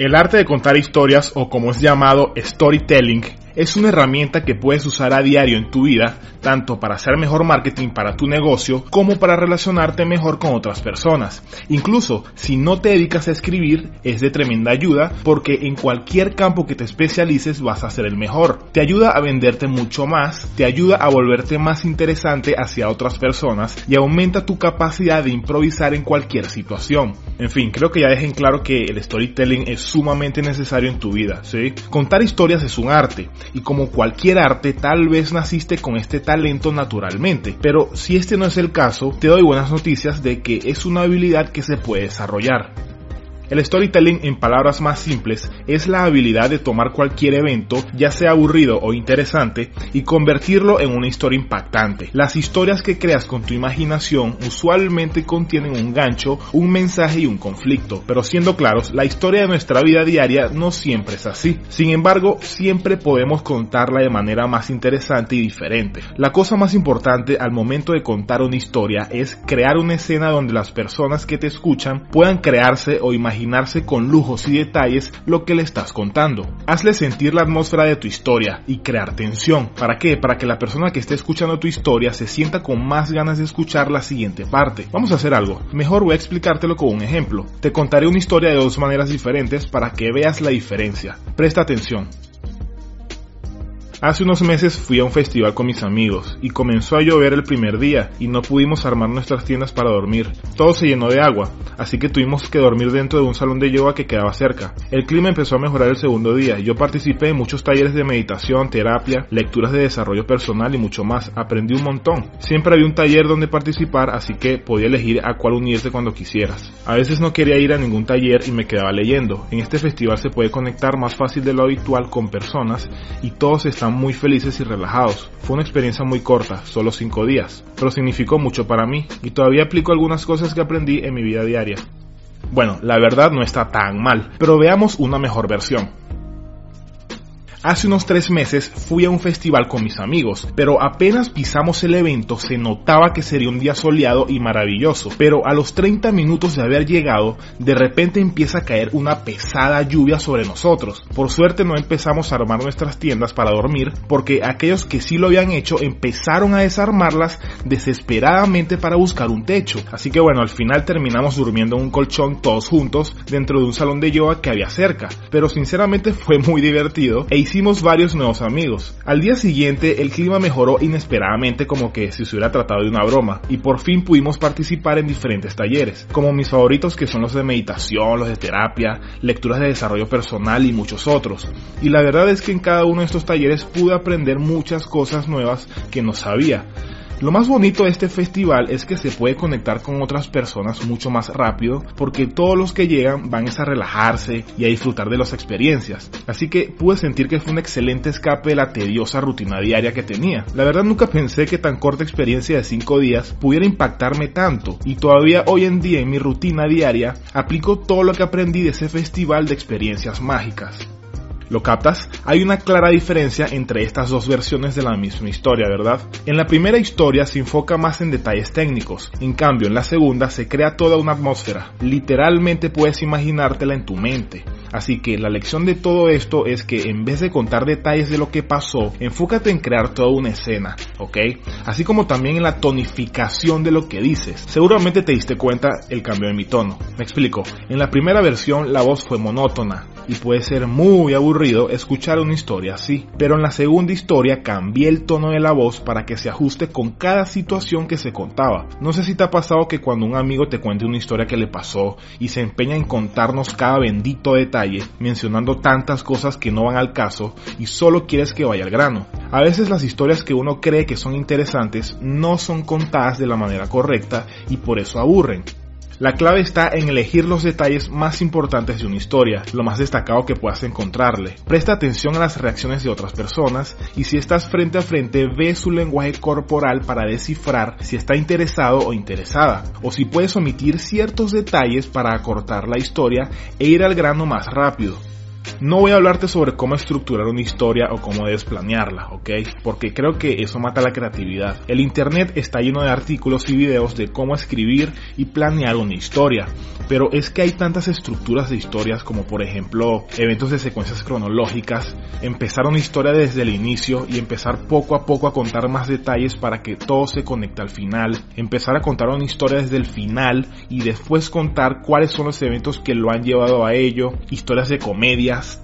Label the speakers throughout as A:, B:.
A: El arte de contar historias o como es llamado storytelling es una herramienta que puedes usar a diario en tu vida, tanto para hacer mejor marketing para tu negocio como para relacionarte mejor con otras personas. Incluso si no te dedicas a escribir, es de tremenda ayuda porque en cualquier campo que te especialices vas a ser el mejor. Te ayuda a venderte mucho más, te ayuda a volverte más interesante hacia otras personas y aumenta tu capacidad de improvisar en cualquier situación. En fin, creo que ya dejen claro que el storytelling es sumamente necesario en tu vida, ¿sí? Contar historias es un arte y como cualquier arte tal vez naciste con este talento naturalmente, pero si este no es el caso, te doy buenas noticias de que es una habilidad que se puede desarrollar. El storytelling en palabras más simples es la habilidad de tomar cualquier evento, ya sea aburrido o interesante, y convertirlo en una historia impactante. Las historias que creas con tu imaginación usualmente contienen un gancho, un mensaje y un conflicto, pero siendo claros, la historia de nuestra vida diaria no siempre es así. Sin embargo, siempre podemos contarla de manera más interesante y diferente. La cosa más importante al momento de contar una historia es crear una escena donde las personas que te escuchan puedan crearse o imaginar imaginarse con lujos y detalles lo que le estás contando. Hazle sentir la atmósfera de tu historia y crear tensión. ¿Para qué? Para que la persona que esté escuchando tu historia se sienta con más ganas de escuchar la siguiente parte. Vamos a hacer algo. Mejor voy a explicártelo con un ejemplo. Te contaré una historia de dos maneras diferentes para que veas la diferencia. Presta atención. Hace unos meses fui a un festival con mis amigos y comenzó a llover el primer día y no pudimos armar nuestras tiendas para dormir. Todo se llenó de agua, así que tuvimos que dormir dentro de un salón de yoga que quedaba cerca. El clima empezó a mejorar el segundo día yo participé en muchos talleres de meditación, terapia, lecturas de desarrollo personal y mucho más. Aprendí un montón. Siempre había un taller donde participar, así que podía elegir a cuál unirte cuando quisieras. A veces no quería ir a ningún taller y me quedaba leyendo. En este festival se puede conectar más fácil de lo habitual con personas y todos están muy felices y relajados. Fue una experiencia muy corta, solo 5 días, pero significó mucho para mí y todavía aplico algunas cosas que aprendí en mi vida diaria. Bueno, la verdad no está tan mal, pero veamos una mejor versión. Hace unos tres meses fui a un festival con mis amigos, pero apenas pisamos el evento se notaba que sería un día soleado y maravilloso, pero a los 30 minutos de haber llegado, de repente empieza a caer una pesada lluvia sobre nosotros. Por suerte no empezamos a armar nuestras tiendas para dormir, porque aquellos que sí lo habían hecho empezaron a desarmarlas desesperadamente para buscar un techo. Así que bueno, al final terminamos durmiendo en un colchón todos juntos dentro de un salón de yoga que había cerca, pero sinceramente fue muy divertido e hicimos varios nuevos amigos. Al día siguiente el clima mejoró inesperadamente como que si se hubiera tratado de una broma y por fin pudimos participar en diferentes talleres, como mis favoritos que son los de meditación, los de terapia, lecturas de desarrollo personal y muchos otros. Y la verdad es que en cada uno de estos talleres pude aprender muchas cosas nuevas que no sabía. Lo más bonito de este festival es que se puede conectar con otras personas mucho más rápido porque todos los que llegan van a relajarse y a disfrutar de las experiencias. Así que pude sentir que fue un excelente escape de la tediosa rutina diaria que tenía. La verdad nunca pensé que tan corta experiencia de 5 días pudiera impactarme tanto y todavía hoy en día en mi rutina diaria aplico todo lo que aprendí de ese festival de experiencias mágicas. ¿Lo captas? Hay una clara diferencia entre estas dos versiones de la misma historia, ¿verdad? En la primera historia se enfoca más en detalles técnicos, en cambio en la segunda se crea toda una atmósfera. Literalmente puedes imaginártela en tu mente. Así que la lección de todo esto es que en vez de contar detalles de lo que pasó, enfócate en crear toda una escena, ¿ok? Así como también en la tonificación de lo que dices. Seguramente te diste cuenta el cambio de mi tono. Me explico. En la primera versión la voz fue monótona y puede ser muy aburrido escuchar una historia así. Pero en la segunda historia cambié el tono de la voz para que se ajuste con cada situación que se contaba. No sé si te ha pasado que cuando un amigo te cuente una historia que le pasó y se empeña en contarnos cada bendito detalle, mencionando tantas cosas que no van al caso y solo quieres que vaya al grano. A veces las historias que uno cree que son interesantes no son contadas de la manera correcta y por eso aburren. La clave está en elegir los detalles más importantes de una historia, lo más destacado que puedas encontrarle. Presta atención a las reacciones de otras personas y si estás frente a frente ve su lenguaje corporal para descifrar si está interesado o interesada, o si puedes omitir ciertos detalles para acortar la historia e ir al grano más rápido. No voy a hablarte sobre cómo estructurar una historia o cómo desplanearla, ¿ok? Porque creo que eso mata la creatividad. El internet está lleno de artículos y videos de cómo escribir y planear una historia, pero es que hay tantas estructuras de historias como por ejemplo eventos de secuencias cronológicas, empezar una historia desde el inicio y empezar poco a poco a contar más detalles para que todo se conecte al final, empezar a contar una historia desde el final y después contar cuáles son los eventos que lo han llevado a ello, historias de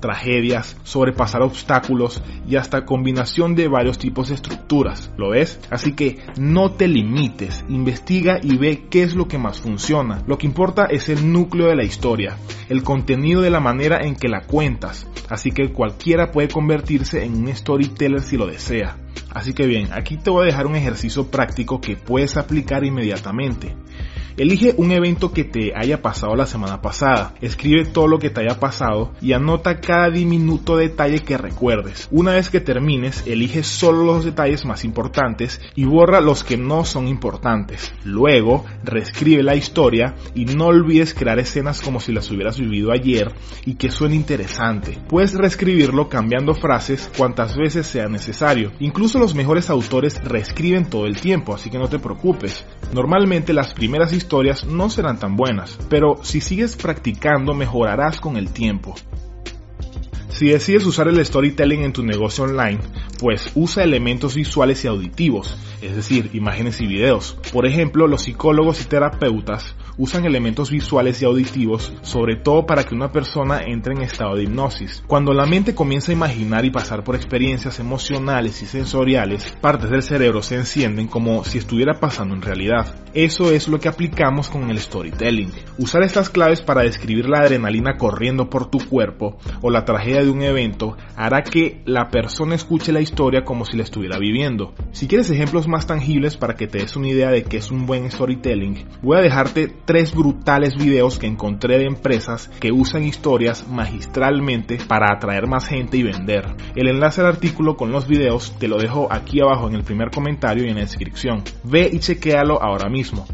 A: tragedias, sobrepasar obstáculos y hasta combinación de varios tipos de estructuras, ¿lo ves? Así que no te limites, investiga y ve qué es lo que más funciona. Lo que importa es el núcleo de la historia, el contenido de la manera en que la cuentas, así que cualquiera puede convertirse en un storyteller si lo desea. Así que bien, aquí te voy a dejar un ejercicio práctico que puedes aplicar inmediatamente. Elige un evento que te haya pasado la semana pasada, escribe todo lo que te haya pasado y anota cada diminuto detalle que recuerdes. Una vez que termines, elige solo los detalles más importantes y borra los que no son importantes. Luego, reescribe la historia y no olvides crear escenas como si las hubieras vivido ayer y que suene interesante. Puedes reescribirlo cambiando frases cuantas veces sea necesario. Incluso los mejores autores reescriben todo el tiempo, así que no te preocupes. Normalmente las primeras historias historias no serán tan buenas, pero si sigues practicando mejorarás con el tiempo. Si decides usar el storytelling en tu negocio online, pues usa elementos visuales y auditivos, es decir, imágenes y videos. Por ejemplo, los psicólogos y terapeutas usan elementos visuales y auditivos, sobre todo para que una persona entre en estado de hipnosis. Cuando la mente comienza a imaginar y pasar por experiencias emocionales y sensoriales, partes del cerebro se encienden como si estuviera pasando en realidad. Eso es lo que aplicamos con el storytelling. Usar estas claves para describir la adrenalina corriendo por tu cuerpo o la tragedia de un evento hará que la persona escuche la historia como si la estuviera viviendo. Si quieres ejemplos más tangibles para que te des una idea de qué es un buen storytelling, voy a dejarte tres brutales videos que encontré de empresas que usan historias magistralmente para atraer más gente y vender. El enlace al artículo con los videos te lo dejo aquí abajo en el primer comentario y en la descripción. Ve y chequéalo ahora mismo.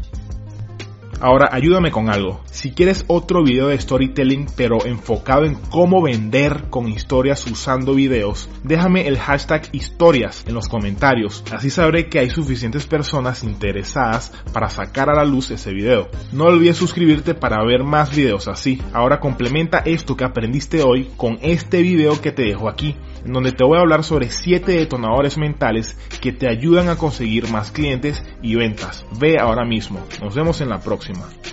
A: Ahora ayúdame con algo. Si quieres otro video de storytelling pero enfocado en cómo vender con historias usando videos, déjame el hashtag historias en los comentarios. Así sabré que hay suficientes personas interesadas para sacar a la luz ese video. No olvides suscribirte para ver más videos así. Ahora complementa esto que aprendiste hoy con este video que te dejo aquí, en donde te voy a hablar sobre 7 detonadores mentales que te ayudan a conseguir más clientes y ventas. Ve ahora mismo. Nos vemos en la próxima.